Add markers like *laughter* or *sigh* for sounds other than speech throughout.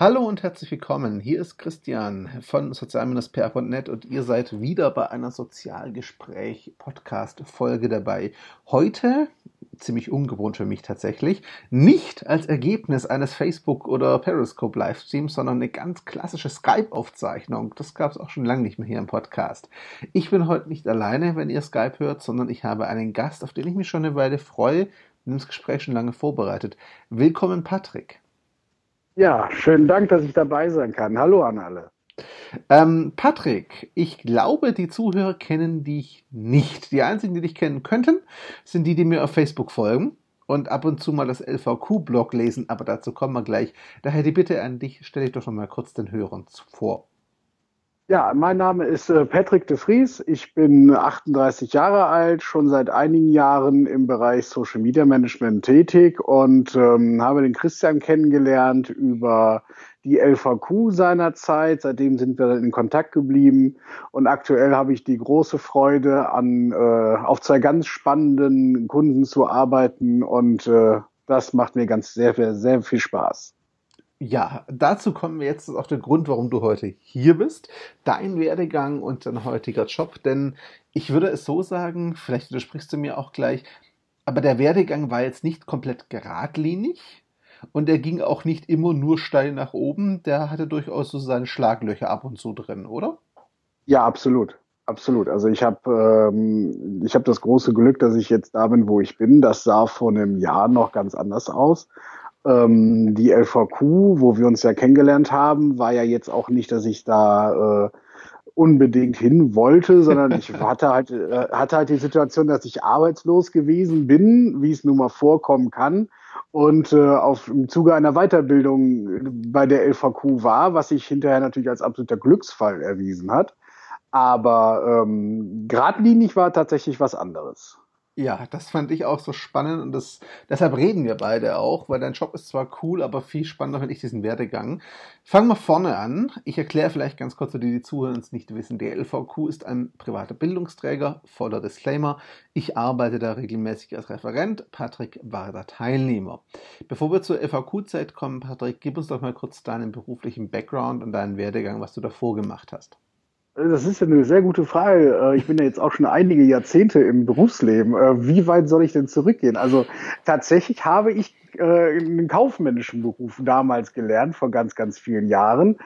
Hallo und herzlich willkommen. Hier ist Christian von sozial-pr.net und ihr seid wieder bei einer Sozialgespräch-Podcast-Folge dabei. Heute, ziemlich ungewohnt für mich tatsächlich, nicht als Ergebnis eines Facebook- oder Periscope-Livestreams, sondern eine ganz klassische Skype-Aufzeichnung. Das gab es auch schon lange nicht mehr hier im Podcast. Ich bin heute nicht alleine, wenn ihr Skype hört, sondern ich habe einen Gast, auf den ich mich schon eine Weile freue und das Gespräch schon lange vorbereitet. Willkommen, Patrick. Ja, schönen Dank, dass ich dabei sein kann. Hallo an alle. Ähm, Patrick, ich glaube, die Zuhörer kennen dich nicht. Die einzigen, die dich kennen könnten, sind die, die mir auf Facebook folgen und ab und zu mal das LVQ-Blog lesen, aber dazu kommen wir gleich. Daher die Bitte an dich, stelle ich doch schon mal kurz den Hörern vor. Ja, mein Name ist äh, Patrick de Vries. Ich bin 38 Jahre alt, schon seit einigen Jahren im Bereich Social Media Management tätig und ähm, habe den Christian kennengelernt über die LVQ seinerzeit. Seitdem sind wir in Kontakt geblieben und aktuell habe ich die große Freude, an äh, auf zwei ganz spannenden Kunden zu arbeiten und äh, das macht mir ganz sehr, sehr, sehr viel Spaß. Ja, dazu kommen wir jetzt auch der Grund, warum du heute hier bist. Dein Werdegang und dein heutiger Job. Denn ich würde es so sagen, vielleicht widersprichst du mir auch gleich, aber der Werdegang war jetzt nicht komplett geradlinig und er ging auch nicht immer nur steil nach oben. Der hatte durchaus so seine Schlaglöcher ab und zu drin, oder? Ja, absolut. Absolut. Also ich habe ähm, ich habe das große Glück, dass ich jetzt da bin, wo ich bin. Das sah vor einem Jahr noch ganz anders aus. Ähm, die LVQ, wo wir uns ja kennengelernt haben, war ja jetzt auch nicht, dass ich da äh, unbedingt hin wollte, sondern ich *laughs* hatte halt, äh, hatte halt die Situation, dass ich arbeitslos gewesen bin, wie es nun mal vorkommen kann, und äh, auf, im Zuge einer Weiterbildung bei der LVQ war, was sich hinterher natürlich als absoluter Glücksfall erwiesen hat. Aber ähm, geradlinig war tatsächlich was anderes. Ja, das fand ich auch so spannend und das, deshalb reden wir beide auch, weil dein Job ist zwar cool, aber viel spannender finde ich diesen Werdegang. Fangen wir vorne an. Ich erkläre vielleicht ganz kurz für die, die zuhören und es nicht wissen. Die LVQ ist ein privater Bildungsträger, voller Disclaimer. Ich arbeite da regelmäßig als Referent. Patrick war da Teilnehmer. Bevor wir zur LVQ-Zeit kommen, Patrick, gib uns doch mal kurz deinen beruflichen Background und deinen Werdegang, was du davor gemacht hast. Das ist ja eine sehr gute Frage. Äh, ich bin ja jetzt auch schon einige Jahrzehnte im Berufsleben. Äh, wie weit soll ich denn zurückgehen? Also tatsächlich habe ich äh, einen kaufmännischen Beruf damals gelernt, vor ganz, ganz vielen Jahren.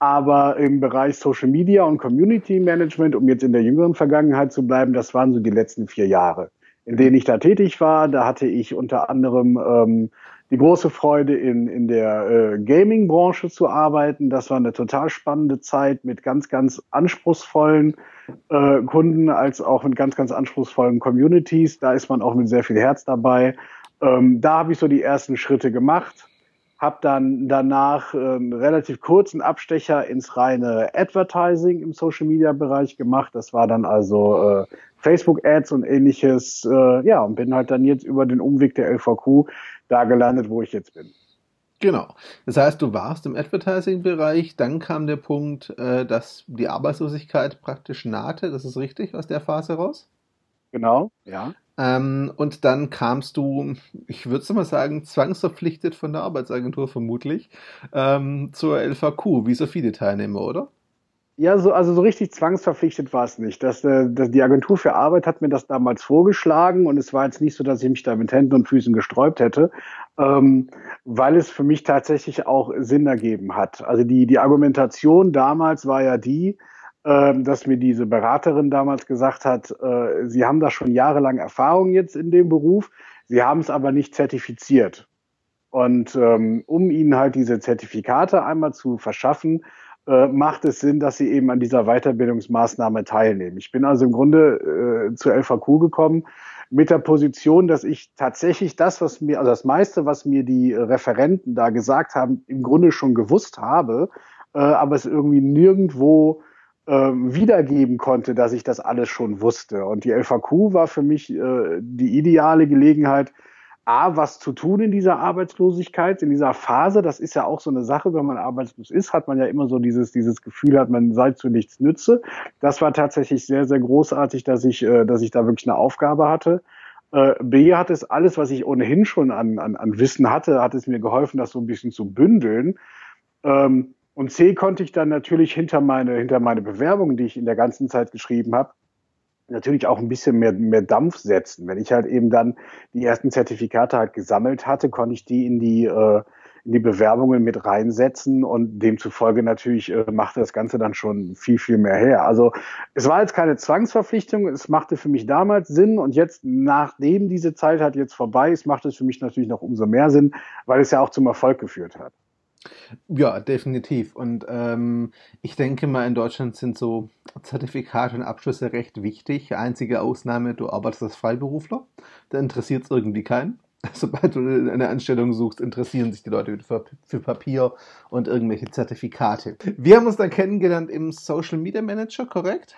Aber im Bereich Social Media und Community Management, um jetzt in der jüngeren Vergangenheit zu bleiben, das waren so die letzten vier Jahre, in denen ich da tätig war. Da hatte ich unter anderem ähm, die große Freude, in, in der äh, Gaming-Branche zu arbeiten. Das war eine total spannende Zeit mit ganz, ganz anspruchsvollen äh, Kunden als auch mit ganz, ganz anspruchsvollen Communities. Da ist man auch mit sehr viel Herz dabei. Ähm, da habe ich so die ersten Schritte gemacht, habe dann danach äh, einen relativ kurzen Abstecher ins reine Advertising im Social-Media-Bereich gemacht. Das war dann also äh, Facebook-Ads und ähnliches. Äh, ja, und bin halt dann jetzt über den Umweg der LVQ da gelandet, wo ich jetzt bin. Genau. Das heißt, du warst im Advertising-Bereich, dann kam der Punkt, äh, dass die Arbeitslosigkeit praktisch nahte. Das ist richtig aus der Phase raus? Genau, ja. Ähm, und dann kamst du, ich würde mal sagen, zwangsverpflichtet von der Arbeitsagentur vermutlich ähm, zur LVQ, wie so viele Teilnehmer, oder? Ja, so, also so richtig zwangsverpflichtet war es nicht. Das, äh, das, die Agentur für Arbeit hat mir das damals vorgeschlagen und es war jetzt nicht so, dass ich mich da mit Händen und Füßen gesträubt hätte, ähm, weil es für mich tatsächlich auch Sinn ergeben hat. Also die, die Argumentation damals war ja die, dass mir diese Beraterin damals gesagt hat, äh, Sie haben da schon jahrelang Erfahrung jetzt in dem Beruf, Sie haben es aber nicht zertifiziert. Und ähm, um Ihnen halt diese Zertifikate einmal zu verschaffen, äh, macht es Sinn, dass sie eben an dieser Weiterbildungsmaßnahme teilnehmen. Ich bin also im Grunde äh, zur LVQ gekommen mit der Position, dass ich tatsächlich das, was mir, also das meiste, was mir die Referenten da gesagt haben, im Grunde schon gewusst habe, äh, aber es irgendwie nirgendwo äh, wiedergeben konnte, dass ich das alles schon wusste. Und die LVQ war für mich äh, die ideale Gelegenheit, A, was zu tun in dieser Arbeitslosigkeit, in dieser Phase. Das ist ja auch so eine Sache, wenn man arbeitslos ist, hat man ja immer so dieses, dieses Gefühl, hat man sei zu nichts nütze. Das war tatsächlich sehr, sehr großartig, dass ich, äh, dass ich da wirklich eine Aufgabe hatte. Äh, B hat es alles, was ich ohnehin schon an, an, an Wissen hatte, hat es mir geholfen, das so ein bisschen zu bündeln. Ähm, und C konnte ich dann natürlich hinter meine, hinter meine Bewerbungen, die ich in der ganzen Zeit geschrieben habe, natürlich auch ein bisschen mehr, mehr Dampf setzen. Wenn ich halt eben dann die ersten Zertifikate halt gesammelt hatte, konnte ich die in die, äh, in die Bewerbungen mit reinsetzen und demzufolge natürlich äh, machte das Ganze dann schon viel, viel mehr her. Also es war jetzt keine Zwangsverpflichtung, es machte für mich damals Sinn und jetzt, nachdem diese Zeit halt jetzt vorbei ist, macht es für mich natürlich noch umso mehr Sinn, weil es ja auch zum Erfolg geführt hat. Ja, definitiv. Und ähm, ich denke mal, in Deutschland sind so Zertifikate und Abschlüsse recht wichtig. Einzige Ausnahme, du arbeitest als Freiberufler. Da interessiert es irgendwie keinen. *laughs* Sobald du eine Anstellung suchst, interessieren sich die Leute für, für Papier und irgendwelche Zertifikate. Wir haben uns dann kennengelernt im Social Media Manager, korrekt?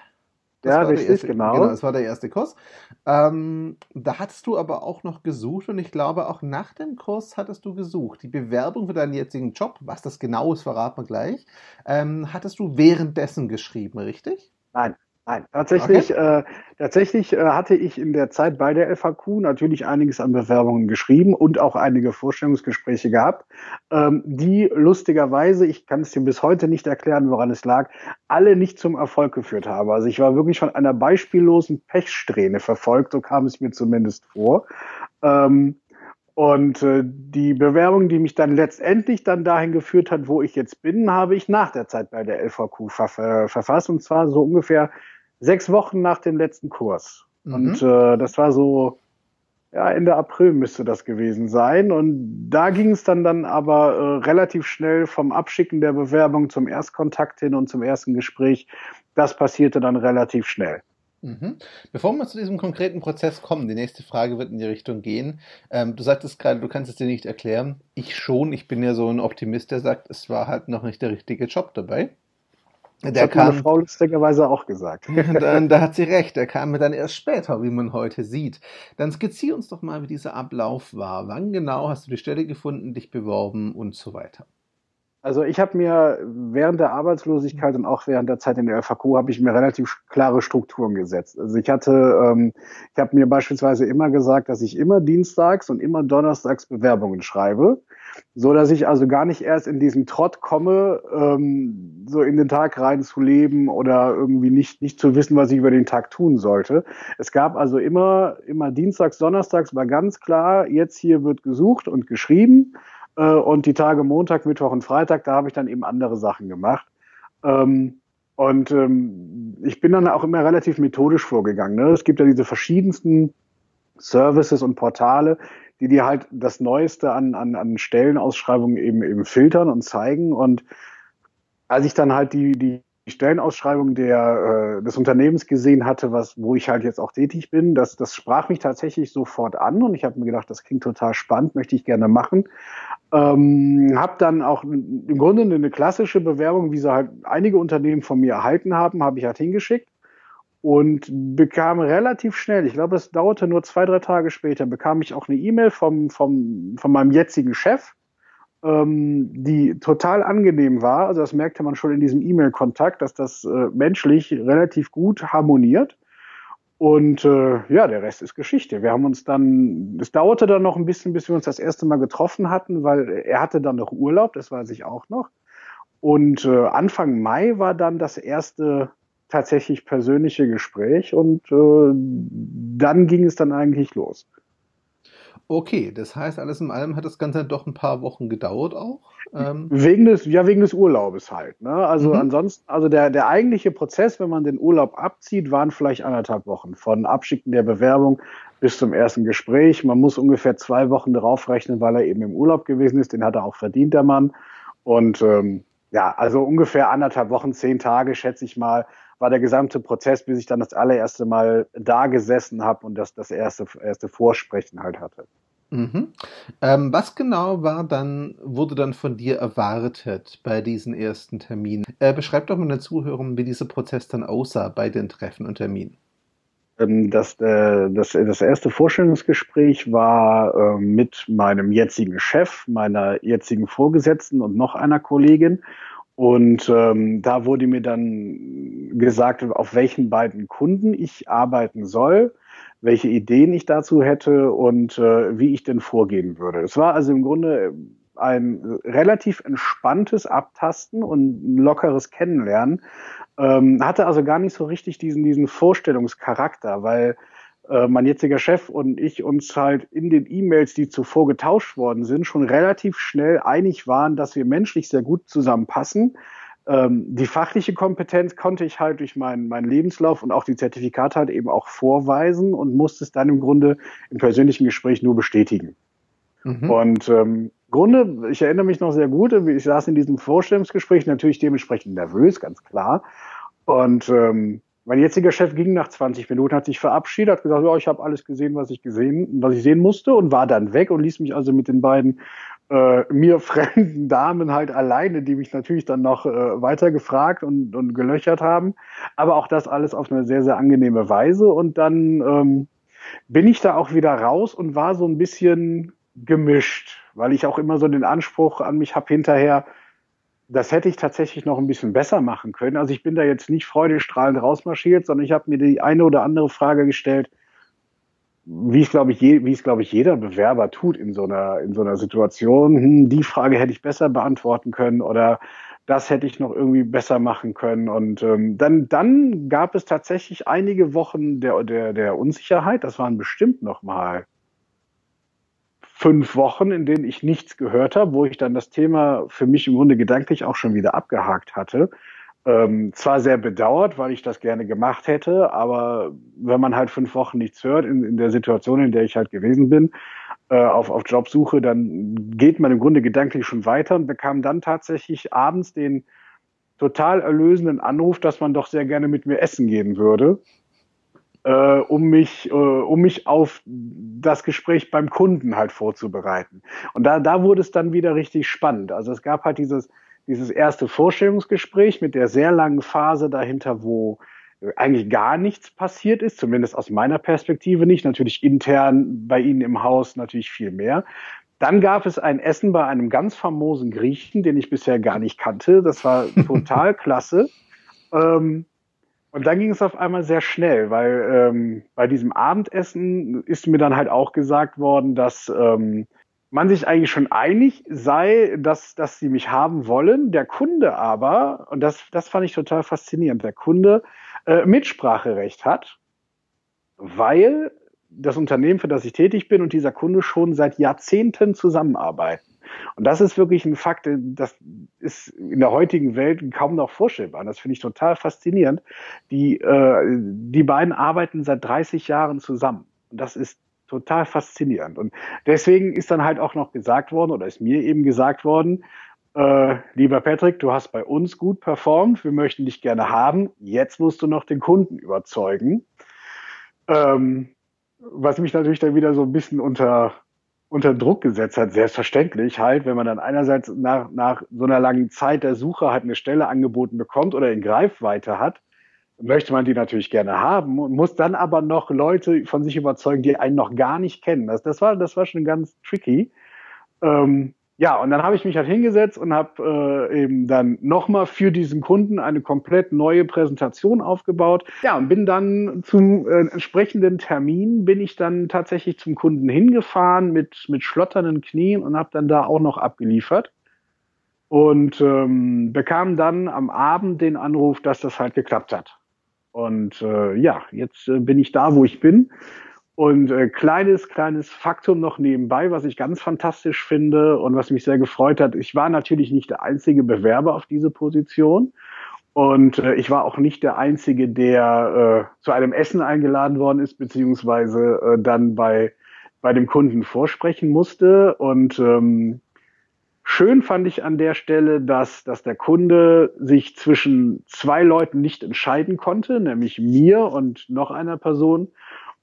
Das ja, richtig, erste, genau. Genau, das war der erste Kurs. Ähm, da hattest du aber auch noch gesucht und ich glaube auch nach dem Kurs hattest du gesucht. Die Bewerbung für deinen jetzigen Job, was das genau ist, verraten wir gleich, ähm, hattest du währenddessen geschrieben, richtig? Nein, Nein, tatsächlich, okay. äh, tatsächlich äh, hatte ich in der Zeit bei der FAQ natürlich einiges an Bewerbungen geschrieben und auch einige Vorstellungsgespräche gehabt, ähm, die lustigerweise, ich kann es dir bis heute nicht erklären, woran es lag, alle nicht zum Erfolg geführt haben. Also ich war wirklich von einer beispiellosen Pechsträhne verfolgt, so kam es mir zumindest vor. Ähm, und äh, die Bewerbung, die mich dann letztendlich dann dahin geführt hat, wo ich jetzt bin, habe ich nach der Zeit bei der LVQ ver verfasst. Und zwar so ungefähr sechs Wochen nach dem letzten Kurs. Mhm. Und äh, das war so, ja, Ende April müsste das gewesen sein. Und da ging es dann, dann aber äh, relativ schnell vom Abschicken der Bewerbung zum Erstkontakt hin und zum ersten Gespräch. Das passierte dann relativ schnell. Mhm. Bevor wir zu diesem konkreten Prozess kommen, die nächste Frage wird in die Richtung gehen. Ähm, du sagtest gerade, du kannst es dir nicht erklären. Ich schon, ich bin ja so ein Optimist, der sagt, es war halt noch nicht der richtige Job dabei. Der das hat kam, meine Frau lustigerweise auch gesagt. *laughs* dann, da hat sie recht, der kam mir dann erst später, wie man heute sieht. Dann skizzier uns doch mal, wie dieser Ablauf war. Wann genau hast du die Stelle gefunden, dich beworben und so weiter? Also ich habe mir während der Arbeitslosigkeit und auch während der Zeit in der FAQ habe ich mir relativ klare Strukturen gesetzt. Also ich hatte, ähm, ich habe mir beispielsweise immer gesagt, dass ich immer dienstags und immer donnerstags Bewerbungen schreibe so dass ich also gar nicht erst in diesen Trott komme, ähm, so in den Tag reinzuleben oder irgendwie nicht, nicht zu wissen, was ich über den Tag tun sollte. Es gab also immer, immer Dienstags, Donnerstags war ganz klar, jetzt hier wird gesucht und geschrieben. Äh, und die Tage Montag, Mittwoch und Freitag, da habe ich dann eben andere Sachen gemacht. Ähm, und ähm, ich bin dann auch immer relativ methodisch vorgegangen. Ne? Es gibt ja diese verschiedensten Services und Portale, die dir halt das Neueste an, an, an Stellenausschreibungen eben, eben filtern und zeigen. Und als ich dann halt die, die Stellenausschreibung der, äh, des Unternehmens gesehen hatte, was, wo ich halt jetzt auch tätig bin, das, das sprach mich tatsächlich sofort an und ich habe mir gedacht, das klingt total spannend, möchte ich gerne machen. Ähm, habe dann auch im Grunde eine klassische Bewerbung, wie sie halt einige Unternehmen von mir erhalten haben, habe ich halt hingeschickt und bekam relativ schnell, ich glaube, es dauerte nur zwei, drei Tage später, bekam ich auch eine E-Mail vom, vom, von meinem jetzigen Chef, ähm, die total angenehm war. Also das merkte man schon in diesem E-Mail-Kontakt, dass das äh, menschlich relativ gut harmoniert. Und äh, ja, der Rest ist Geschichte. Wir haben uns dann, es dauerte dann noch ein bisschen, bis wir uns das erste Mal getroffen hatten, weil er hatte dann noch Urlaub, das weiß ich auch noch. Und äh, Anfang Mai war dann das erste tatsächlich persönliche Gespräch und äh, dann ging es dann eigentlich los. Okay, das heißt, alles in allem hat das Ganze doch ein paar Wochen gedauert auch. Ähm wegen des, ja, wegen des Urlaubes halt. Ne? Also mhm. ansonsten, also der, der eigentliche Prozess, wenn man den Urlaub abzieht, waren vielleicht anderthalb Wochen. Von Abschicken der Bewerbung bis zum ersten Gespräch. Man muss ungefähr zwei Wochen darauf rechnen, weil er eben im Urlaub gewesen ist. Den hat er auch verdient, der Mann. Und ähm, ja, also ungefähr anderthalb Wochen, zehn Tage, schätze ich mal, war der gesamte Prozess, bis ich dann das allererste Mal da gesessen habe und das, das erste, erste Vorsprechen halt hatte. Mhm. Ähm, was genau war dann, wurde dann von dir erwartet bei diesen ersten Terminen? Äh, beschreib doch mal den Zuhörern, wie dieser Prozess dann aussah bei den Treffen und Terminen. Ähm, das, äh, das, das erste Vorstellungsgespräch war äh, mit meinem jetzigen Chef, meiner jetzigen Vorgesetzten und noch einer Kollegin. Und ähm, da wurde mir dann gesagt, auf welchen beiden Kunden ich arbeiten soll, welche Ideen ich dazu hätte und äh, wie ich denn vorgehen würde. Es war also im Grunde ein relativ entspanntes Abtasten und lockeres Kennenlernen. Ähm, hatte also gar nicht so richtig diesen, diesen Vorstellungscharakter, weil äh, mein jetziger Chef und ich uns halt in den E-Mails, die zuvor getauscht worden sind, schon relativ schnell einig waren, dass wir menschlich sehr gut zusammenpassen. Ähm, die fachliche Kompetenz konnte ich halt durch meinen, meinen Lebenslauf und auch die Zertifikate halt eben auch vorweisen und musste es dann im Grunde im persönlichen Gespräch nur bestätigen. Mhm. Und ähm, Grunde, ich erinnere mich noch sehr gut, ich saß in diesem Vorstellungsgespräch natürlich dementsprechend nervös, ganz klar. Und ähm, mein jetziger Chef ging nach 20 Minuten, hat sich verabschiedet, hat gesagt, ja, ich habe alles gesehen, was ich gesehen, was ich sehen musste und war dann weg und ließ mich also mit den beiden äh, mir *laughs* fremden Damen halt alleine, die mich natürlich dann noch äh, weiter gefragt und, und gelöchert haben. Aber auch das alles auf eine sehr, sehr angenehme Weise. Und dann ähm, bin ich da auch wieder raus und war so ein bisschen gemischt, weil ich auch immer so den Anspruch an mich habe hinterher, das hätte ich tatsächlich noch ein bisschen besser machen können. Also ich bin da jetzt nicht freudestrahlend rausmarschiert, sondern ich habe mir die eine oder andere Frage gestellt, wie es glaube ich, je, wie es glaube ich jeder Bewerber tut in so einer in so einer Situation. Hm, die Frage hätte ich besser beantworten können oder das hätte ich noch irgendwie besser machen können. Und ähm, dann dann gab es tatsächlich einige Wochen der der der Unsicherheit. Das waren bestimmt noch mal fünf Wochen, in denen ich nichts gehört habe, wo ich dann das Thema für mich im Grunde gedanklich auch schon wieder abgehakt hatte. Ähm, zwar sehr bedauert, weil ich das gerne gemacht hätte, aber wenn man halt fünf Wochen nichts hört, in, in der Situation, in der ich halt gewesen bin, äh, auf, auf Jobsuche, dann geht man im Grunde gedanklich schon weiter und bekam dann tatsächlich abends den total erlösenden Anruf, dass man doch sehr gerne mit mir essen gehen würde, äh, um mich, äh, um mich auf das Gespräch beim Kunden halt vorzubereiten. Und da, da wurde es dann wieder richtig spannend. Also es gab halt dieses, dieses erste Vorstellungsgespräch mit der sehr langen Phase dahinter, wo eigentlich gar nichts passiert ist, zumindest aus meiner Perspektive nicht, natürlich intern bei Ihnen im Haus natürlich viel mehr. Dann gab es ein Essen bei einem ganz famosen Griechen, den ich bisher gar nicht kannte. Das war *laughs* total klasse. Ähm, und dann ging es auf einmal sehr schnell, weil ähm, bei diesem Abendessen ist mir dann halt auch gesagt worden, dass ähm, man sich eigentlich schon einig sei, dass, dass sie mich haben wollen. Der Kunde aber, und das, das fand ich total faszinierend, der Kunde äh, Mitspracherecht hat, weil das Unternehmen, für das ich tätig bin und dieser Kunde schon seit Jahrzehnten zusammenarbeiten. Und das ist wirklich ein Fakt, das ist in der heutigen Welt kaum noch vorstellbar. Das finde ich total faszinierend. Die, äh, die beiden arbeiten seit 30 Jahren zusammen. Und das ist total faszinierend. Und deswegen ist dann halt auch noch gesagt worden, oder ist mir eben gesagt worden, äh, lieber Patrick, du hast bei uns gut performt, wir möchten dich gerne haben, jetzt musst du noch den Kunden überzeugen. Ähm, was mich natürlich dann wieder so ein bisschen unter, unter Druck gesetzt hat, selbstverständlich halt, wenn man dann einerseits nach, nach so einer langen Zeit der Suche halt eine Stelle angeboten bekommt oder in Greifweite hat, möchte man die natürlich gerne haben und muss dann aber noch Leute von sich überzeugen, die einen noch gar nicht kennen. Das, das, war, das war schon ganz tricky. Ähm, ja, und dann habe ich mich halt hingesetzt und habe äh, eben dann nochmal für diesen Kunden eine komplett neue Präsentation aufgebaut. Ja, und bin dann zum äh, entsprechenden Termin, bin ich dann tatsächlich zum Kunden hingefahren mit, mit schlotternden Knien und habe dann da auch noch abgeliefert und ähm, bekam dann am Abend den Anruf, dass das halt geklappt hat. Und äh, ja, jetzt äh, bin ich da, wo ich bin. Und äh, kleines, kleines Faktum noch nebenbei, was ich ganz fantastisch finde und was mich sehr gefreut hat. Ich war natürlich nicht der einzige Bewerber auf diese Position. Und äh, ich war auch nicht der Einzige, der äh, zu einem Essen eingeladen worden ist, beziehungsweise äh, dann bei, bei dem Kunden vorsprechen musste. Und ähm, Schön fand ich an der Stelle, dass, dass der Kunde sich zwischen zwei Leuten nicht entscheiden konnte, nämlich mir und noch einer Person,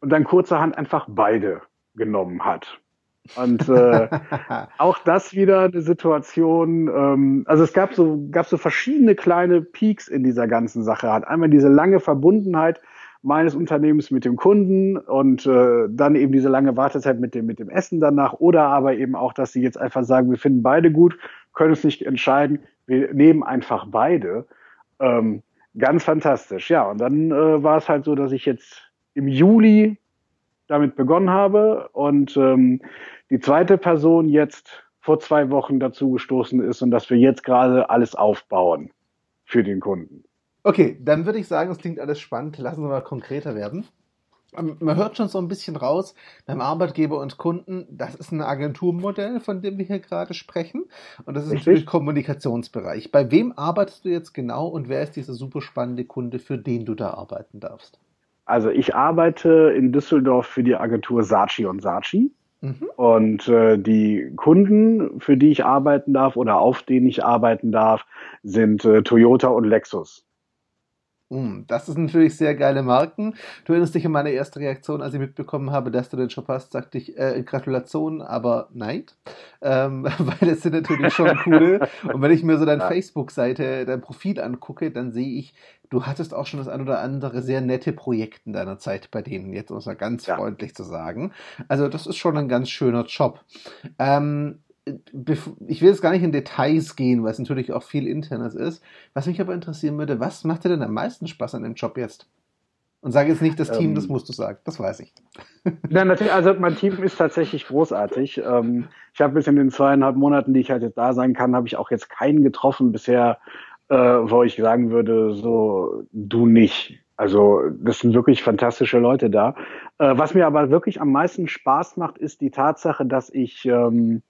und dann kurzerhand einfach beide genommen hat. Und äh, *laughs* auch das wieder eine Situation, ähm, also es gab so, gab so verschiedene kleine Peaks in dieser ganzen Sache. Hat einmal diese lange Verbundenheit meines Unternehmens mit dem Kunden und äh, dann eben diese lange Wartezeit mit dem, mit dem Essen danach oder aber eben auch, dass sie jetzt einfach sagen, wir finden beide gut, können es nicht entscheiden, wir nehmen einfach beide. Ähm, ganz fantastisch, ja. Und dann äh, war es halt so, dass ich jetzt im Juli damit begonnen habe und ähm, die zweite Person jetzt vor zwei Wochen dazu gestoßen ist und dass wir jetzt gerade alles aufbauen für den Kunden. Okay, dann würde ich sagen, es klingt alles spannend. Lassen Sie mal konkreter werden. Ähm, man hört schon so ein bisschen raus beim Arbeitgeber und Kunden, das ist ein Agenturmodell, von dem wir hier gerade sprechen. Und das ist Richtig. natürlich Kommunikationsbereich. Bei wem arbeitest du jetzt genau und wer ist dieser super spannende Kunde, für den du da arbeiten darfst? Also ich arbeite in Düsseldorf für die Agentur Saatchi und Saatchi. Mhm. Und äh, die Kunden, für die ich arbeiten darf oder auf denen ich arbeiten darf, sind äh, Toyota und Lexus. Das ist natürlich sehr geile Marken. Du erinnerst dich an meine erste Reaktion, als ich mitbekommen habe, dass du den Shop hast, sagte ich, äh, Gratulation, aber nein. Ähm, *laughs* weil das sind natürlich schon coole. Und wenn ich mir so deine ja. Facebook-Seite, dein Profil angucke, dann sehe ich, du hattest auch schon das ein oder andere sehr nette Projekt in deiner Zeit bei denen, jetzt um es mal ganz ja. freundlich zu sagen. Also das ist schon ein ganz schöner Job. Ähm, ich will jetzt gar nicht in Details gehen, weil es natürlich auch viel internes ist. Was mich aber interessieren würde, was macht dir denn am meisten Spaß an dem Job jetzt? Und sage jetzt nicht das Team, ähm, das musst du sagen, das weiß ich. Ja, natürlich, also mein Team ist tatsächlich großartig. Ähm, ich habe bis in den zweieinhalb Monaten, die ich halt jetzt da sein kann, habe ich auch jetzt keinen getroffen bisher, äh, wo ich sagen würde, so du nicht. Also das sind wirklich fantastische Leute da. Äh, was mir aber wirklich am meisten Spaß macht, ist die Tatsache, dass ich ähm,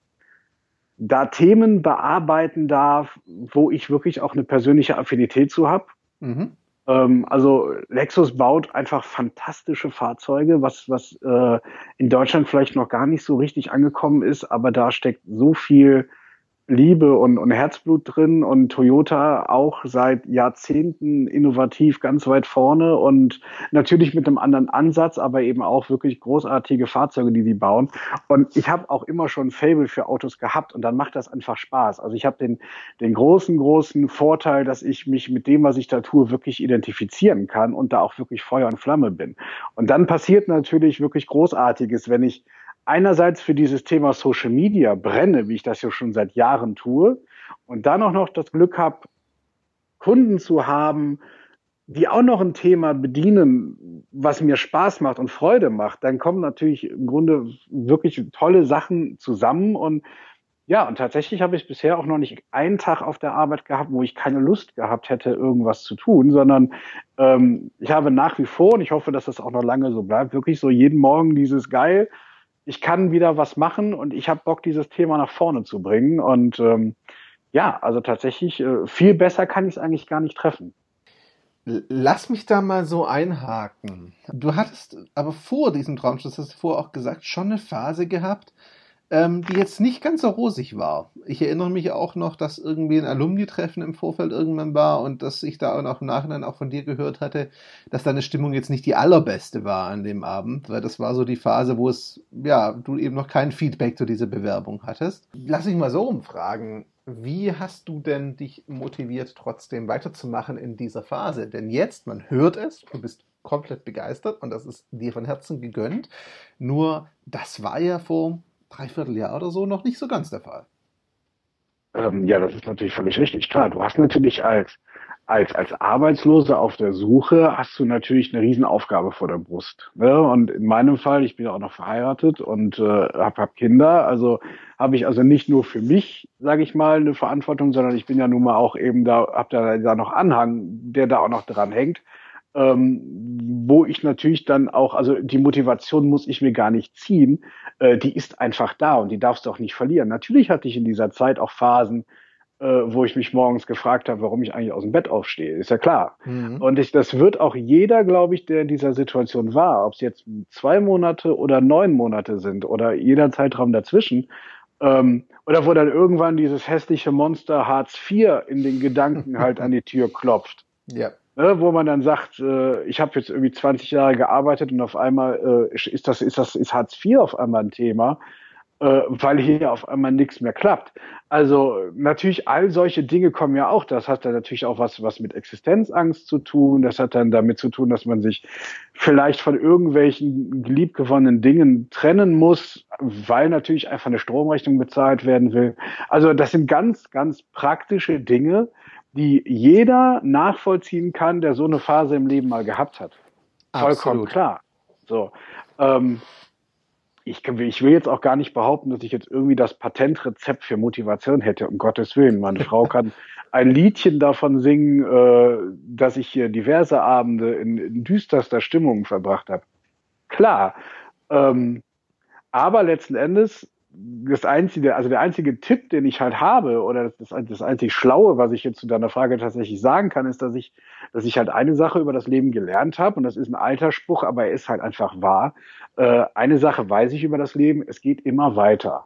da Themen bearbeiten darf, wo ich wirklich auch eine persönliche Affinität zu habe. Mhm. Ähm, also Lexus baut einfach fantastische Fahrzeuge, was, was äh, in Deutschland vielleicht noch gar nicht so richtig angekommen ist, aber da steckt so viel Liebe und, und Herzblut drin und Toyota auch seit Jahrzehnten innovativ ganz weit vorne und natürlich mit einem anderen Ansatz, aber eben auch wirklich großartige Fahrzeuge, die sie bauen. Und ich habe auch immer schon Fable für Autos gehabt und dann macht das einfach Spaß. Also ich habe den, den großen, großen Vorteil, dass ich mich mit dem, was ich da tue, wirklich identifizieren kann und da auch wirklich Feuer und Flamme bin. Und dann passiert natürlich wirklich Großartiges, wenn ich einerseits für dieses Thema Social Media brenne, wie ich das ja schon seit Jahren tue, und dann auch noch das Glück habe, Kunden zu haben, die auch noch ein Thema bedienen, was mir Spaß macht und Freude macht, dann kommen natürlich im Grunde wirklich tolle Sachen zusammen und ja, und tatsächlich habe ich bisher auch noch nicht einen Tag auf der Arbeit gehabt, wo ich keine Lust gehabt hätte, irgendwas zu tun, sondern ähm, ich habe nach wie vor, und ich hoffe, dass das auch noch lange so bleibt, wirklich so jeden Morgen dieses geil, ich kann wieder was machen und ich habe Bock, dieses Thema nach vorne zu bringen. Und ähm, ja, also tatsächlich, äh, viel besser kann ich es eigentlich gar nicht treffen. Lass mich da mal so einhaken. Du hattest aber vor diesem Traumschiff, das hast du vorher auch gesagt, schon eine Phase gehabt, ähm, die jetzt nicht ganz so rosig war. Ich erinnere mich auch noch, dass irgendwie ein Alumni-Treffen im Vorfeld irgendwann war und dass ich da auch im Nachhinein auch von dir gehört hatte, dass deine Stimmung jetzt nicht die allerbeste war an dem Abend, weil das war so die Phase, wo es, ja, du eben noch kein Feedback zu dieser Bewerbung hattest. Lass mich mal so umfragen. Wie hast du denn dich motiviert, trotzdem weiterzumachen in dieser Phase? Denn jetzt, man hört es, du bist komplett begeistert und das ist dir von Herzen gegönnt. Nur, das war ja vor Dreivierteljahr oder so noch nicht so ganz der Fall. Ähm, ja, das ist natürlich völlig richtig. Klar, du hast natürlich als, als, als Arbeitslose auf der Suche, hast du natürlich eine Riesenaufgabe vor der Brust. Ne? Und in meinem Fall, ich bin ja auch noch verheiratet und äh, habe hab Kinder, also habe ich also nicht nur für mich, sage ich mal, eine Verantwortung, sondern ich bin ja nun mal auch eben da, habe da, da noch Anhang, der da auch noch dran hängt ähm, wo ich natürlich dann auch, also die Motivation muss ich mir gar nicht ziehen, äh, die ist einfach da und die darfst du auch nicht verlieren. Natürlich hatte ich in dieser Zeit auch Phasen, äh, wo ich mich morgens gefragt habe, warum ich eigentlich aus dem Bett aufstehe, ist ja klar. Mhm. Und ich, das wird auch jeder, glaube ich, der in dieser Situation war, ob es jetzt zwei Monate oder neun Monate sind oder jeder Zeitraum dazwischen, ähm, oder wo dann irgendwann dieses hässliche Monster Hartz IV in den Gedanken *laughs* halt an die Tür klopft. Ja ne, wo man dann sagt, äh, ich habe jetzt irgendwie 20 Jahre gearbeitet und auf einmal äh, ist das, ist das, ist Hartz IV auf einmal ein Thema, äh, weil hier auf einmal nichts mehr klappt. Also natürlich all solche Dinge kommen ja auch. Das hat dann natürlich auch was, was mit Existenzangst zu tun. Das hat dann damit zu tun, dass man sich vielleicht von irgendwelchen liebgewonnenen Dingen trennen muss, weil natürlich einfach eine Stromrechnung bezahlt werden will. Also das sind ganz, ganz praktische Dinge, die jeder nachvollziehen kann, der so eine Phase im Leben mal gehabt hat. Vollkommen Absolut. klar. So. Ähm, ich, ich will jetzt auch gar nicht behaupten, dass ich jetzt irgendwie das Patentrezept für Motivation hätte, um Gottes Willen. Meine *laughs* Frau kann ein Liedchen davon singen, äh, dass ich hier diverse Abende in, in düsterster Stimmung verbracht habe. Klar. Ähm, aber letzten Endes das einzige, also der einzige Tipp, den ich halt habe, oder das, das einzig Schlaue, was ich jetzt zu deiner Frage tatsächlich sagen kann, ist, dass ich, dass ich halt eine Sache über das Leben gelernt habe, und das ist ein alter Spruch, aber er ist halt einfach wahr. Äh, eine Sache weiß ich über das Leben, es geht immer weiter.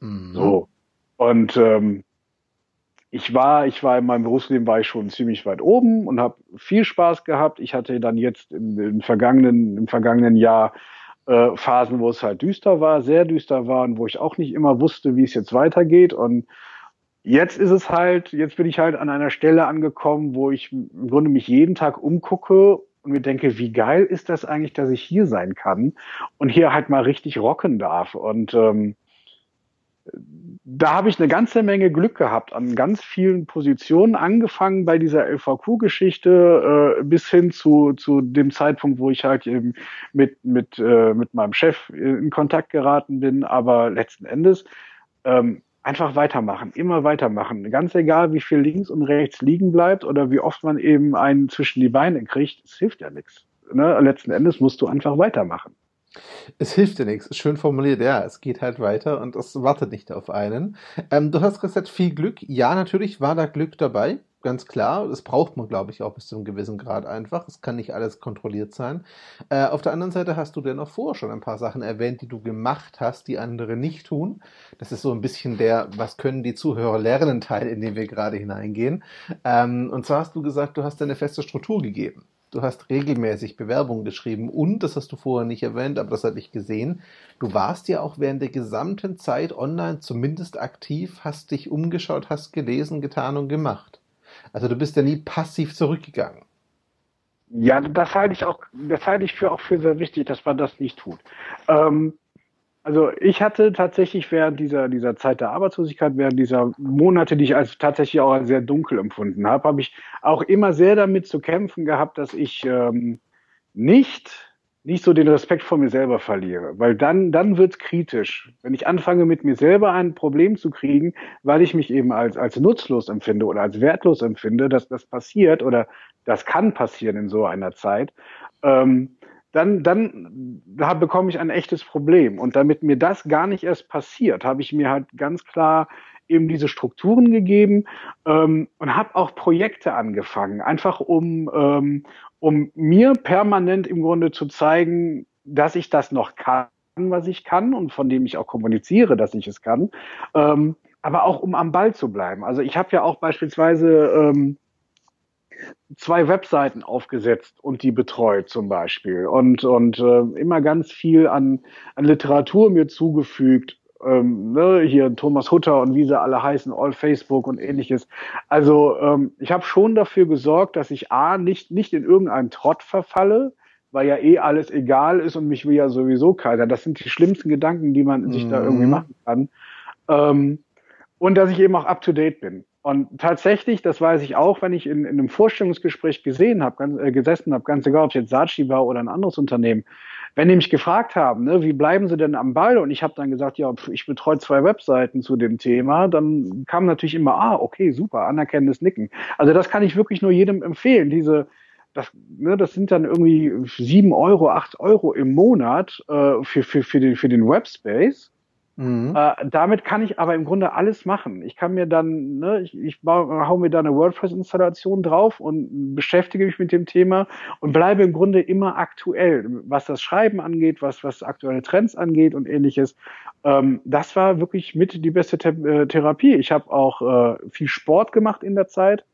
Mhm. So. Und ähm, ich war, ich war in meinem Berufsleben war ich schon ziemlich weit oben und habe viel Spaß gehabt. Ich hatte dann jetzt im, im vergangenen, im vergangenen Jahr äh, Phasen, wo es halt düster war, sehr düster war und wo ich auch nicht immer wusste, wie es jetzt weitergeht. Und jetzt ist es halt, jetzt bin ich halt an einer Stelle angekommen, wo ich im Grunde mich jeden Tag umgucke und mir denke, wie geil ist das eigentlich, dass ich hier sein kann und hier halt mal richtig rocken darf. Und ähm, da habe ich eine ganze Menge Glück gehabt an ganz vielen Positionen, angefangen bei dieser LVQ-Geschichte äh, bis hin zu, zu dem Zeitpunkt, wo ich halt eben mit, mit, äh, mit meinem Chef in Kontakt geraten bin. Aber letzten Endes ähm, einfach weitermachen, immer weitermachen. Ganz egal, wie viel links und rechts liegen bleibt oder wie oft man eben einen zwischen die Beine kriegt, es hilft ja nichts. Ne? Letzten Endes musst du einfach weitermachen. Es hilft dir nichts. Schön formuliert, ja. Es geht halt weiter und es wartet nicht auf einen. Ähm, du hast gesagt, viel Glück. Ja, natürlich war da Glück dabei. Ganz klar. Das braucht man, glaube ich, auch bis zu einem gewissen Grad einfach. Es kann nicht alles kontrolliert sein. Äh, auf der anderen Seite hast du dir noch vorher schon ein paar Sachen erwähnt, die du gemacht hast, die andere nicht tun. Das ist so ein bisschen der, was können die Zuhörer lernen Teil, in den wir gerade hineingehen. Ähm, und zwar hast du gesagt, du hast eine feste Struktur gegeben du hast regelmäßig Bewerbungen geschrieben und, das hast du vorher nicht erwähnt, aber das hatte ich gesehen, du warst ja auch während der gesamten Zeit online zumindest aktiv, hast dich umgeschaut, hast gelesen, getan und gemacht. Also du bist ja nie passiv zurückgegangen. Ja, das halte ich auch, das halte ich für auch für sehr wichtig, dass man das nicht tut. Ähm, also ich hatte tatsächlich während dieser, dieser Zeit der Arbeitslosigkeit, während dieser Monate, die ich als tatsächlich auch als sehr dunkel empfunden habe, habe ich auch immer sehr damit zu kämpfen gehabt, dass ich ähm, nicht nicht so den Respekt vor mir selber verliere, weil dann dann wird's kritisch, wenn ich anfange mit mir selber ein Problem zu kriegen, weil ich mich eben als als nutzlos empfinde oder als wertlos empfinde, dass das passiert oder das kann passieren in so einer Zeit. Ähm, dann, dann da bekomme ich ein echtes Problem. Und damit mir das gar nicht erst passiert, habe ich mir halt ganz klar eben diese Strukturen gegeben ähm, und habe auch Projekte angefangen, einfach um, ähm, um mir permanent im Grunde zu zeigen, dass ich das noch kann, was ich kann und von dem ich auch kommuniziere, dass ich es kann, ähm, aber auch um am Ball zu bleiben. Also ich habe ja auch beispielsweise ähm, zwei Webseiten aufgesetzt und die betreut zum Beispiel und, und äh, immer ganz viel an, an Literatur mir zugefügt. Ähm, ne, hier Thomas Hutter und wie sie alle heißen, All Facebook und ähnliches. Also ähm, ich habe schon dafür gesorgt, dass ich A, nicht, nicht in irgendeinen Trott verfalle, weil ja eh alles egal ist und mich will ja sowieso keiner. Das sind die schlimmsten Gedanken, die man mhm. sich da irgendwie mhm. machen kann. Ähm, und dass ich eben auch up to date bin. Und tatsächlich, das weiß ich auch, wenn ich in, in einem Vorstellungsgespräch gesehen habe, äh, gesessen habe, ganz egal, ob es jetzt Saatchi war oder ein anderes Unternehmen, wenn die mich gefragt haben, ne, wie bleiben sie denn am Ball? Und ich habe dann gesagt, ja, ich betreue zwei Webseiten zu dem Thema, dann kam natürlich immer, ah, okay, super, anerkennendes Nicken. Also das kann ich wirklich nur jedem empfehlen. Diese, das, ne, das sind dann irgendwie sieben Euro, acht Euro im Monat äh, für, für, für, den, für den Webspace. Mhm. Äh, damit kann ich aber im Grunde alles machen. Ich kann mir dann, ne, ich, ich hau mir da eine WordPress-Installation drauf und beschäftige mich mit dem Thema und bleibe im Grunde immer aktuell, was das Schreiben angeht, was, was aktuelle Trends angeht und ähnliches. Ähm, das war wirklich mit die beste The äh, Therapie. Ich habe auch äh, viel Sport gemacht in der Zeit,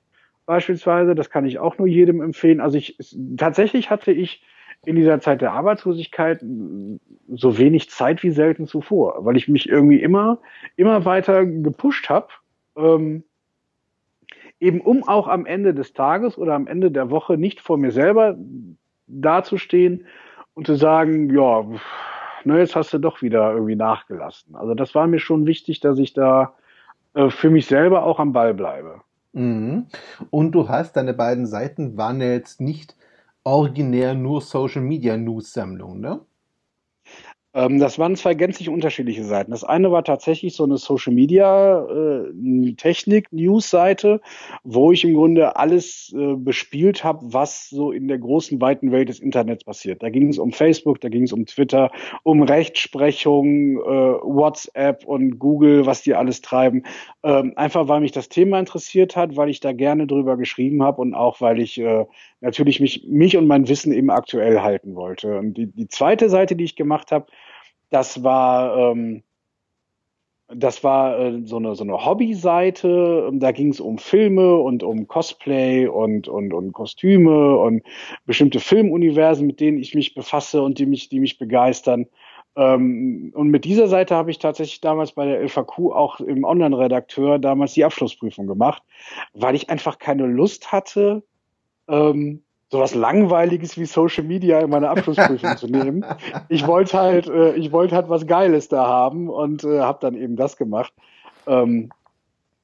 beispielsweise. Das kann ich auch nur jedem empfehlen. Also ich tatsächlich hatte ich in dieser Zeit der Arbeitslosigkeit so wenig Zeit wie selten zuvor, weil ich mich irgendwie immer, immer weiter gepusht habe, ähm, eben um auch am Ende des Tages oder am Ende der Woche nicht vor mir selber dazustehen und zu sagen, ja, na, jetzt hast du doch wieder irgendwie nachgelassen. Also das war mir schon wichtig, dass ich da äh, für mich selber auch am Ball bleibe. Mhm. Und du hast deine beiden Seiten waren ja jetzt nicht originär nur Social Media News Sammlung, ne? Ähm, das waren zwei gänzlich unterschiedliche Seiten. Das eine war tatsächlich so eine Social Media äh, Technik News Seite, wo ich im Grunde alles äh, bespielt habe, was so in der großen weiten Welt des Internets passiert. Da ging es um Facebook, da ging es um Twitter, um Rechtsprechung, äh, WhatsApp und Google, was die alles treiben. Ähm, einfach weil mich das Thema interessiert hat, weil ich da gerne drüber geschrieben habe und auch weil ich äh, natürlich mich, mich und mein Wissen eben aktuell halten wollte. Und die, die zweite Seite, die ich gemacht habe, das war ähm, das war äh, so eine so eine Hobbyseite. Da ging es um Filme und um Cosplay und und und Kostüme und bestimmte Filmuniversen, mit denen ich mich befasse und die mich die mich begeistern. Ähm, und mit dieser Seite habe ich tatsächlich damals bei der LVQ auch im Online-Redakteur damals die Abschlussprüfung gemacht, weil ich einfach keine Lust hatte, ähm, sowas Langweiliges wie Social Media in meine Abschlussprüfung *laughs* zu nehmen. Ich wollte halt, äh, ich wollte halt was Geiles da haben und äh, habe dann eben das gemacht. Ähm,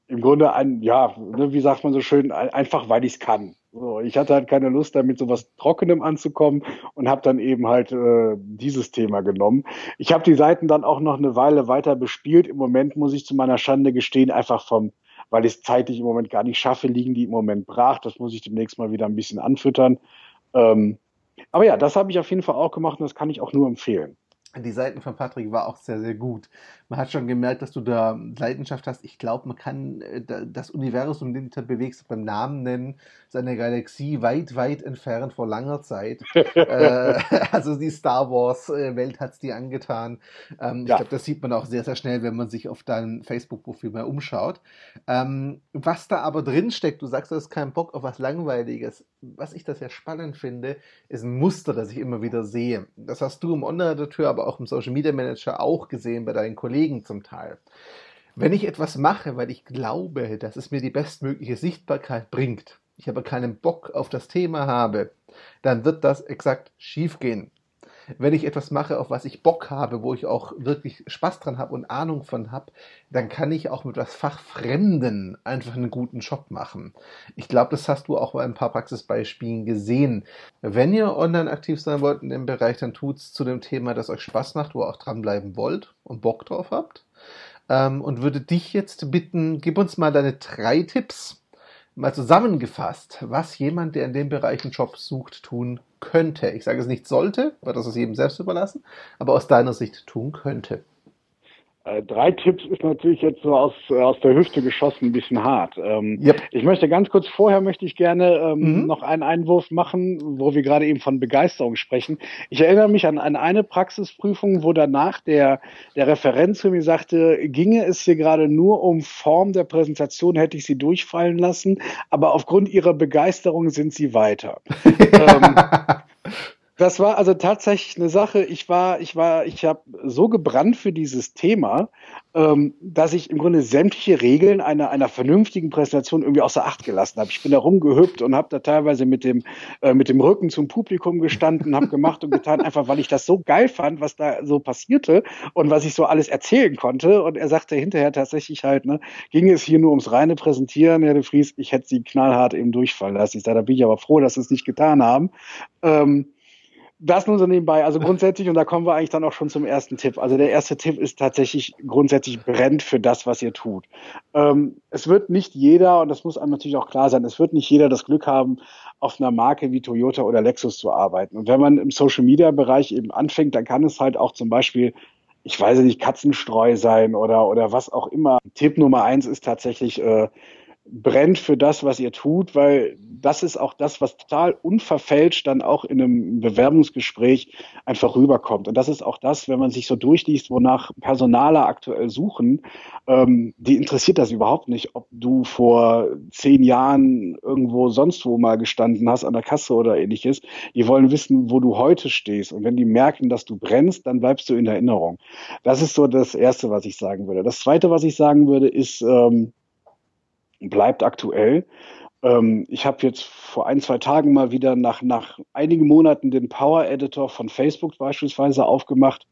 Im Grunde ein, ja, ne, wie sagt man so schön, ein, einfach weil ich es kann. So, ich hatte halt keine Lust, damit so was Trockenem anzukommen und habe dann eben halt äh, dieses Thema genommen. Ich habe die Seiten dann auch noch eine Weile weiter bespielt. Im Moment muss ich zu meiner Schande gestehen, einfach vom weil ich es zeitlich im Moment gar nicht schaffe, liegen die im Moment brach. Das muss ich demnächst mal wieder ein bisschen anfüttern. Ähm, aber ja, das habe ich auf jeden Fall auch gemacht und das kann ich auch nur empfehlen die Seiten von Patrick war auch sehr, sehr gut. Man hat schon gemerkt, dass du da Leidenschaft hast. Ich glaube, man kann äh, das Universum, in dem du bewegst, beim Namen nennen. Das ist eine Galaxie weit, weit entfernt vor langer Zeit. *laughs* äh, *laughs* also die Star Wars-Welt äh, hat es dir angetan. Ähm, ja. Ich glaube, das sieht man auch sehr, sehr schnell, wenn man sich auf deinem Facebook-Profil mal umschaut. Ähm, was da aber drin steckt, du sagst, du hast keinen Bock auf was Langweiliges. Was ich das ja spannend finde, ist ein Muster, das ich immer wieder sehe. Das hast du im Online-Redakteur, aber auch im Social Media Manager auch gesehen bei deinen Kollegen zum Teil. Wenn ich etwas mache, weil ich glaube, dass es mir die bestmögliche Sichtbarkeit bringt, ich aber keinen Bock auf das Thema habe, dann wird das exakt schiefgehen wenn ich etwas mache, auf was ich Bock habe, wo ich auch wirklich Spaß dran habe und Ahnung von habe, dann kann ich auch mit was Fachfremden einfach einen guten Job machen. Ich glaube, das hast du auch bei ein paar Praxisbeispielen gesehen. Wenn ihr online aktiv sein wollt in dem Bereich, dann tut's zu dem Thema, das euch Spaß macht, wo ihr auch dranbleiben wollt und Bock drauf habt. Ähm, und würde dich jetzt bitten, gib uns mal deine drei Tipps, mal zusammengefasst, was jemand, der in dem Bereich einen Job sucht, tun könnte. Ich sage es nicht sollte, weil das ist jedem selbst überlassen, aber aus deiner Sicht tun könnte. Äh, drei Tipps ist natürlich jetzt so aus, aus der Hüfte geschossen ein bisschen hart. Ähm, yep. Ich möchte ganz kurz vorher möchte ich gerne ähm, mhm. noch einen Einwurf machen, wo wir gerade eben von Begeisterung sprechen. Ich erinnere mich an, an eine Praxisprüfung, wo danach der, der Referent zu mir sagte, ginge es hier gerade nur um Form der Präsentation, hätte ich sie durchfallen lassen, aber aufgrund ihrer Begeisterung sind sie weiter. *laughs* ähm, das war also tatsächlich eine Sache. Ich war, ich war, ich habe so gebrannt für dieses Thema, ähm, dass ich im Grunde sämtliche Regeln einer einer vernünftigen Präsentation irgendwie außer Acht gelassen habe. Ich bin da rumgehüpft und habe da teilweise mit dem äh, mit dem Rücken zum Publikum gestanden, habe gemacht und getan, einfach weil ich das so geil fand, was da so passierte und was ich so alles erzählen konnte. Und er sagte hinterher tatsächlich halt, ne, ging es hier nur ums reine Präsentieren, Herr de Vries, ich hätte sie knallhart eben durchfallen lassen. Ich sage, da bin ich aber froh, dass sie es nicht getan haben. Ähm, das nur so nebenbei. Also grundsätzlich, und da kommen wir eigentlich dann auch schon zum ersten Tipp. Also der erste Tipp ist tatsächlich grundsätzlich brennt für das, was ihr tut. Ähm, es wird nicht jeder, und das muss einem natürlich auch klar sein, es wird nicht jeder das Glück haben, auf einer Marke wie Toyota oder Lexus zu arbeiten. Und wenn man im Social Media Bereich eben anfängt, dann kann es halt auch zum Beispiel ich weiß nicht, Katzenstreu sein oder, oder was auch immer. Tipp Nummer eins ist tatsächlich, äh, brennt für das, was ihr tut, weil das ist auch das, was total unverfälscht dann auch in einem Bewerbungsgespräch einfach rüberkommt. Und das ist auch das, wenn man sich so durchliest, wonach Personaler aktuell suchen, ähm, die interessiert das überhaupt nicht, ob du vor zehn Jahren irgendwo sonst wo mal gestanden hast, an der Kasse oder ähnliches. Die wollen wissen, wo du heute stehst. Und wenn die merken, dass du brennst, dann bleibst du in Erinnerung. Das ist so das Erste, was ich sagen würde. Das Zweite, was ich sagen würde, ist, ähm, bleibt aktuell. Ähm, ich habe jetzt vor ein, zwei Tagen mal wieder nach, nach einigen Monaten den Power Editor von Facebook beispielsweise aufgemacht.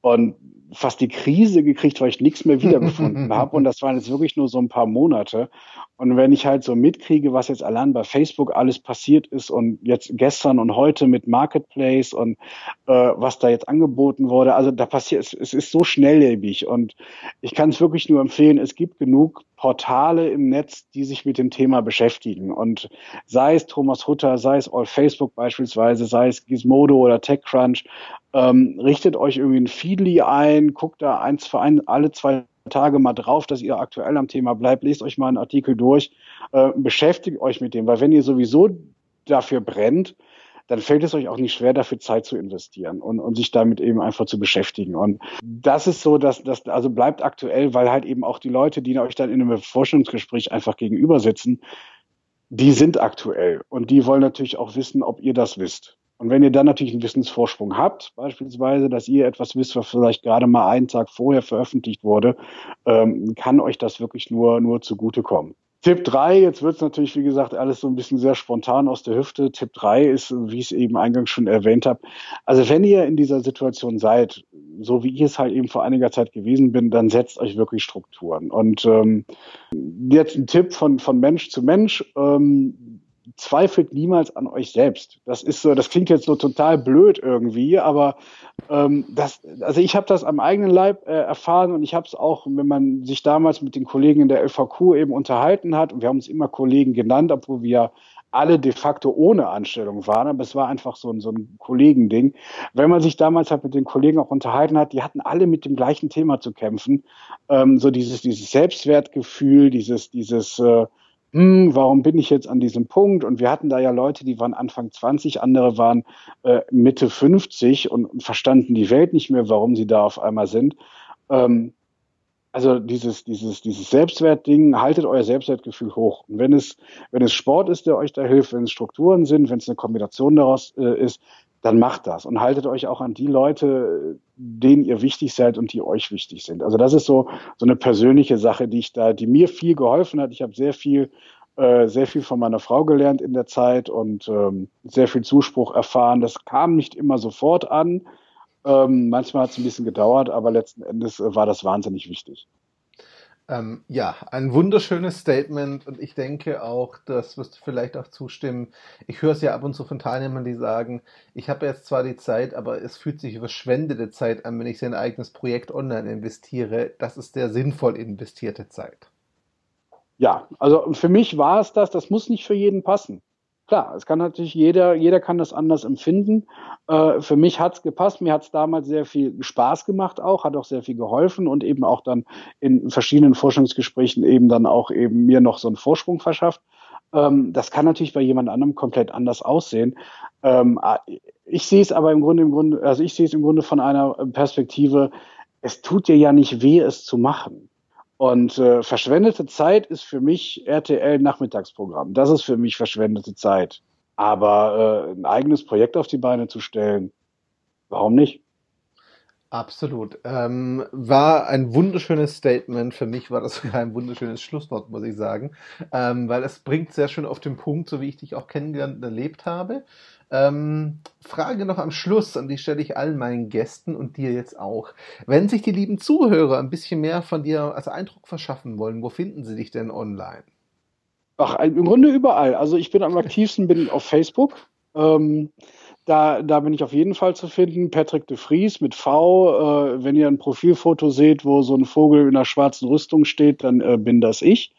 Und fast die Krise gekriegt, weil ich nichts mehr wiedergefunden *laughs* habe. Und das waren jetzt wirklich nur so ein paar Monate. Und wenn ich halt so mitkriege, was jetzt allein bei Facebook alles passiert ist und jetzt gestern und heute mit Marketplace und äh, was da jetzt angeboten wurde, also da passiert, es, es ist so schnelllebig und ich kann es wirklich nur empfehlen, es gibt genug Portale im Netz, die sich mit dem Thema beschäftigen. Und sei es Thomas Hutter, sei es All Facebook beispielsweise, sei es Gizmodo oder TechCrunch, ähm, richtet euch irgendwie ein Feedly ein, guckt da eins für ein, alle zwei Tage mal drauf, dass ihr aktuell am Thema bleibt, lest euch mal einen Artikel durch, äh, beschäftigt euch mit dem, weil wenn ihr sowieso dafür brennt, dann fällt es euch auch nicht schwer, dafür Zeit zu investieren und, und sich damit eben einfach zu beschäftigen. Und das ist so, dass das also bleibt aktuell, weil halt eben auch die Leute, die euch dann in einem Forschungsgespräch einfach gegenüber sitzen, die sind aktuell und die wollen natürlich auch wissen, ob ihr das wisst. Und wenn ihr dann natürlich einen Wissensvorsprung habt, beispielsweise, dass ihr etwas wisst, was vielleicht gerade mal einen Tag vorher veröffentlicht wurde, ähm, kann euch das wirklich nur, nur zugutekommen. Tipp 3, jetzt wird es natürlich, wie gesagt, alles so ein bisschen sehr spontan aus der Hüfte. Tipp 3 ist, wie ich es eben eingangs schon erwähnt habe, also wenn ihr in dieser Situation seid, so wie ich es halt eben vor einiger Zeit gewesen bin, dann setzt euch wirklich Strukturen. Und ähm, jetzt ein Tipp von, von Mensch zu Mensch. Ähm, zweifelt niemals an euch selbst. Das ist so, das klingt jetzt so total blöd irgendwie, aber ähm, das, also ich habe das am eigenen Leib äh, erfahren und ich habe es auch, wenn man sich damals mit den Kollegen in der LVQ eben unterhalten hat, und wir haben uns immer Kollegen genannt, obwohl wir alle de facto ohne Anstellung waren, aber es war einfach so ein, so ein Kollegending. Wenn man sich damals halt mit den Kollegen auch unterhalten hat, die hatten alle mit dem gleichen Thema zu kämpfen. Ähm, so dieses, dieses Selbstwertgefühl, dieses, dieses äh, hm, warum bin ich jetzt an diesem Punkt? Und wir hatten da ja Leute, die waren Anfang 20, andere waren äh, Mitte 50 und, und, verstanden die Welt nicht mehr, warum sie da auf einmal sind. Ähm, also dieses, dieses, dieses Selbstwertding, haltet euer Selbstwertgefühl hoch. Und wenn es, wenn es Sport ist, der euch da hilft, wenn es Strukturen sind, wenn es eine Kombination daraus äh, ist, dann macht das und haltet euch auch an die Leute, denen ihr wichtig seid und die euch wichtig sind. Also das ist so so eine persönliche Sache, die ich da, die mir viel geholfen hat. Ich habe sehr viel äh, sehr viel von meiner Frau gelernt in der Zeit und ähm, sehr viel Zuspruch erfahren. Das kam nicht immer sofort an. Ähm, manchmal hat es ein bisschen gedauert, aber letzten Endes äh, war das wahnsinnig wichtig. Ähm, ja, ein wunderschönes Statement und ich denke auch, das wirst du vielleicht auch zustimmen. Ich höre es ja ab und zu von Teilnehmern, die sagen, ich habe jetzt zwar die Zeit, aber es fühlt sich verschwendete Zeit an, wenn ich in ein eigenes Projekt online investiere. Das ist der sinnvoll investierte Zeit. Ja, also für mich war es das, das muss nicht für jeden passen. Klar, es kann natürlich jeder, jeder kann das anders empfinden. Äh, für mich hat's gepasst. Mir hat's damals sehr viel Spaß gemacht auch, hat auch sehr viel geholfen und eben auch dann in verschiedenen Forschungsgesprächen eben dann auch eben mir noch so einen Vorsprung verschafft. Ähm, das kann natürlich bei jemand anderem komplett anders aussehen. Ähm, ich sehe es aber im Grunde, im Grunde, also ich sehe es im Grunde von einer Perspektive, es tut dir ja nicht weh, es zu machen. Und äh, verschwendete Zeit ist für mich RTL Nachmittagsprogramm. Das ist für mich verschwendete Zeit. Aber äh, ein eigenes Projekt auf die Beine zu stellen, warum nicht? Absolut. Ähm, war ein wunderschönes Statement. Für mich war das *laughs* sogar ein wunderschönes Schlusswort, muss ich sagen. Ähm, weil es bringt sehr schön auf den Punkt, so wie ich dich auch kennengelernt und erlebt habe. Ähm, Frage noch am Schluss, und die stelle ich allen meinen Gästen und dir jetzt auch. Wenn sich die lieben Zuhörer ein bisschen mehr von dir als Eindruck verschaffen wollen, wo finden sie dich denn online? Ach, im Grunde überall. Also ich bin am aktivsten bin auf Facebook. Ähm, da, da bin ich auf jeden Fall zu finden. Patrick de Vries mit V. Äh, wenn ihr ein Profilfoto seht, wo so ein Vogel in einer schwarzen Rüstung steht, dann äh, bin das ich.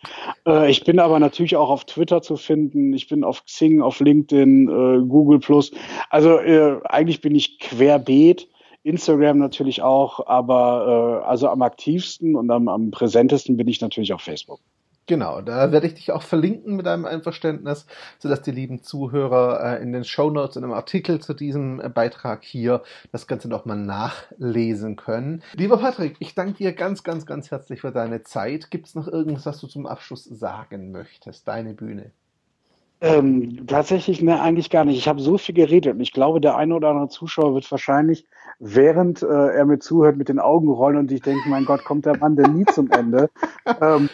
Äh, ich bin aber natürlich auch auf Twitter zu finden. Ich bin auf Xing, auf LinkedIn, äh, Google Plus. Also äh, eigentlich bin ich querbeet. Instagram natürlich auch, aber äh, also am aktivsten und am, am präsentesten bin ich natürlich auf Facebook. Genau, da werde ich dich auch verlinken mit deinem Einverständnis, sodass die lieben Zuhörer äh, in den Show Notes in einem Artikel zu diesem äh, Beitrag hier das Ganze nochmal nachlesen können. Lieber Patrick, ich danke dir ganz, ganz, ganz herzlich für deine Zeit. Gibt es noch irgendwas, was du zum Abschluss sagen möchtest? Deine Bühne. Ähm, tatsächlich, ne, eigentlich gar nicht. Ich habe so viel geredet und ich glaube, der eine oder andere Zuschauer wird wahrscheinlich, während äh, er mir zuhört, mit den Augen rollen und ich denke, mein Gott, kommt der Mann denn nie zum Ende? *laughs* ähm,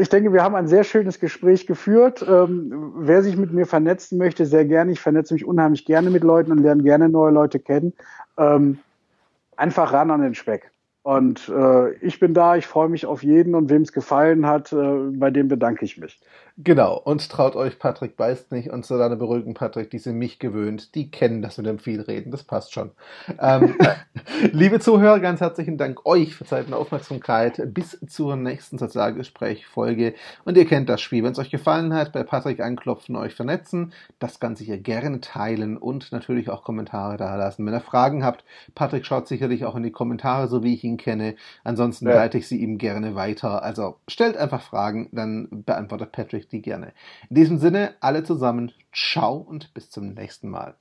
ich denke, wir haben ein sehr schönes Gespräch geführt. Ähm, wer sich mit mir vernetzen möchte, sehr gerne. Ich vernetze mich unheimlich gerne mit Leuten und lerne gerne neue Leute kennen. Ähm, einfach ran an den Speck. Und äh, ich bin da, ich freue mich auf jeden und wem es gefallen hat, äh, bei dem bedanke ich mich. Genau, und traut euch, Patrick beißt nicht und Solane beruhigen, Patrick, die sind mich gewöhnt, die kennen das mit dem Vielreden, das passt schon. Ähm, *laughs* liebe Zuhörer, ganz herzlichen Dank euch für Zeit und Aufmerksamkeit. Bis zur nächsten Sozialgespräch-Folge. Und ihr kennt das Spiel. Wenn es euch gefallen hat, bei Patrick anklopfen, euch vernetzen, das Ganze hier gerne teilen und natürlich auch Kommentare da lassen. Wenn ihr Fragen habt, Patrick schaut sicherlich auch in die Kommentare, so wie ich ihn kenne. Ansonsten ja. leite ich sie ihm gerne weiter. Also stellt einfach Fragen, dann beantwortet Patrick die gerne. In diesem Sinne, alle zusammen, ciao und bis zum nächsten Mal.